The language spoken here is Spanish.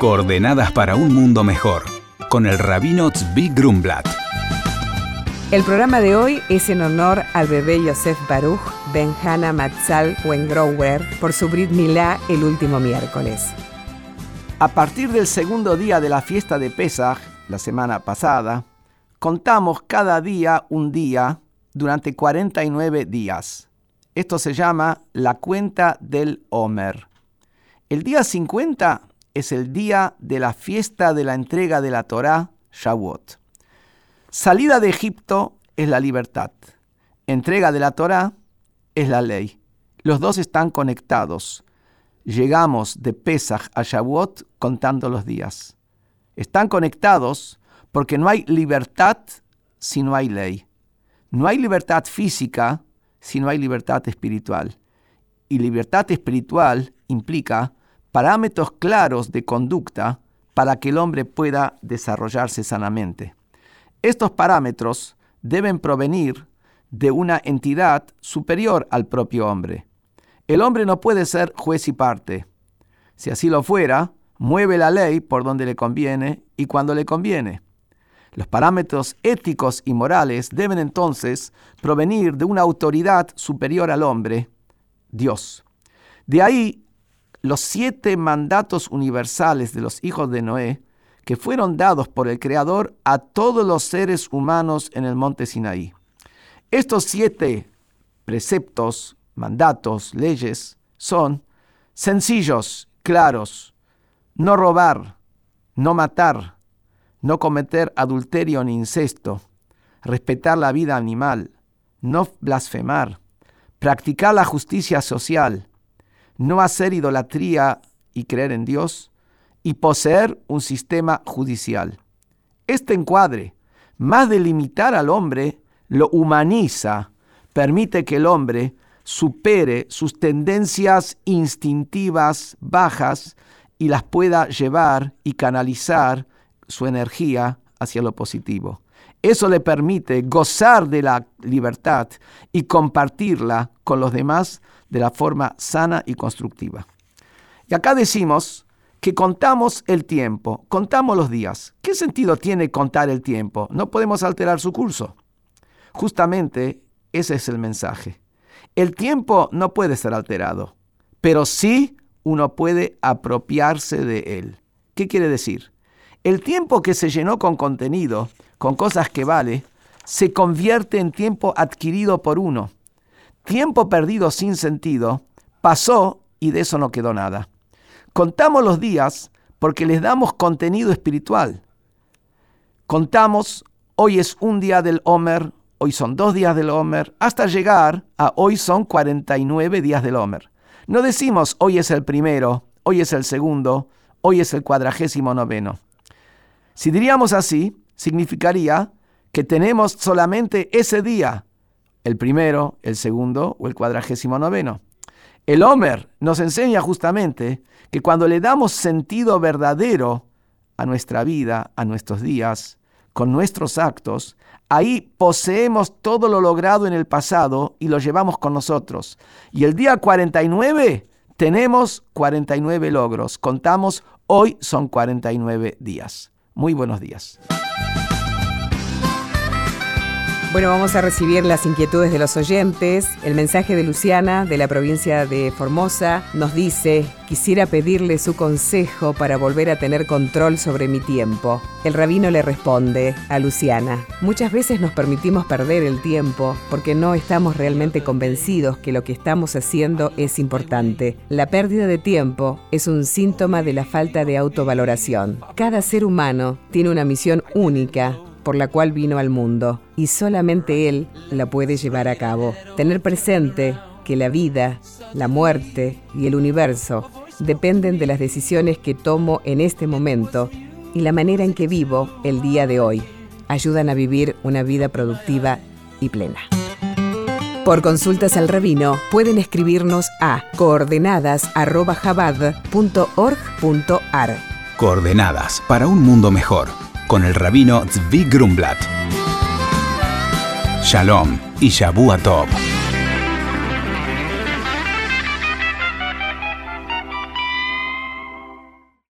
Coordenadas para un mundo mejor, con el rabino Tzvi Grumblat. El programa de hoy es en honor al bebé Yosef Baruch Ben Hana Matzal Wengrower por su Brit Milá el último miércoles. A partir del segundo día de la fiesta de Pesach, la semana pasada, contamos cada día un día durante 49 días. Esto se llama la cuenta del Homer. El día 50 es el día de la fiesta de la entrega de la Torá, Shavuot. Salida de Egipto es la libertad. Entrega de la Torá es la ley. Los dos están conectados. Llegamos de Pesach a Shavuot contando los días. Están conectados porque no hay libertad si no hay ley. No hay libertad física si no hay libertad espiritual. Y libertad espiritual implica parámetros claros de conducta para que el hombre pueda desarrollarse sanamente. Estos parámetros deben provenir de una entidad superior al propio hombre. El hombre no puede ser juez y parte. Si así lo fuera, mueve la ley por donde le conviene y cuando le conviene. Los parámetros éticos y morales deben entonces provenir de una autoridad superior al hombre, Dios. De ahí los siete mandatos universales de los hijos de Noé, que fueron dados por el Creador a todos los seres humanos en el monte Sinaí. Estos siete preceptos, mandatos, leyes, son sencillos, claros. No robar, no matar, no cometer adulterio ni incesto, respetar la vida animal, no blasfemar, practicar la justicia social, no hacer idolatría y creer en Dios, y poseer un sistema judicial. Este encuadre, más de limitar al hombre, lo humaniza, permite que el hombre supere sus tendencias instintivas bajas y las pueda llevar y canalizar su energía hacia lo positivo. Eso le permite gozar de la libertad y compartirla con los demás de la forma sana y constructiva. Y acá decimos que contamos el tiempo, contamos los días. ¿Qué sentido tiene contar el tiempo? No podemos alterar su curso. Justamente ese es el mensaje. El tiempo no puede ser alterado, pero sí uno puede apropiarse de él. ¿Qué quiere decir? El tiempo que se llenó con contenido, con cosas que vale, se convierte en tiempo adquirido por uno. Tiempo perdido sin sentido pasó y de eso no quedó nada. Contamos los días porque les damos contenido espiritual. Contamos, hoy es un día del Homer, hoy son dos días del Homer, hasta llegar a hoy son 49 días del Homer. No decimos hoy es el primero, hoy es el segundo, hoy es el cuadragésimo noveno. Si diríamos así, significaría que tenemos solamente ese día, el primero, el segundo o el cuadragésimo noveno. El Homer nos enseña justamente que cuando le damos sentido verdadero a nuestra vida, a nuestros días, con nuestros actos, ahí poseemos todo lo logrado en el pasado y lo llevamos con nosotros. Y el día 49 tenemos 49 logros. Contamos, hoy son 49 días. Muy buenos días. Bueno, vamos a recibir las inquietudes de los oyentes. El mensaje de Luciana, de la provincia de Formosa, nos dice, quisiera pedirle su consejo para volver a tener control sobre mi tiempo. El rabino le responde a Luciana, muchas veces nos permitimos perder el tiempo porque no estamos realmente convencidos que lo que estamos haciendo es importante. La pérdida de tiempo es un síntoma de la falta de autovaloración. Cada ser humano tiene una misión única por la cual vino al mundo y solamente Él la puede llevar a cabo. Tener presente que la vida, la muerte y el universo dependen de las decisiones que tomo en este momento y la manera en que vivo el día de hoy. Ayudan a vivir una vida productiva y plena. Por consultas al rabino pueden escribirnos a coordenadas.jabad.org.ar. Coordenadas para un mundo mejor con el rabino Zvi Grumblat. Shalom y Shabu Tov.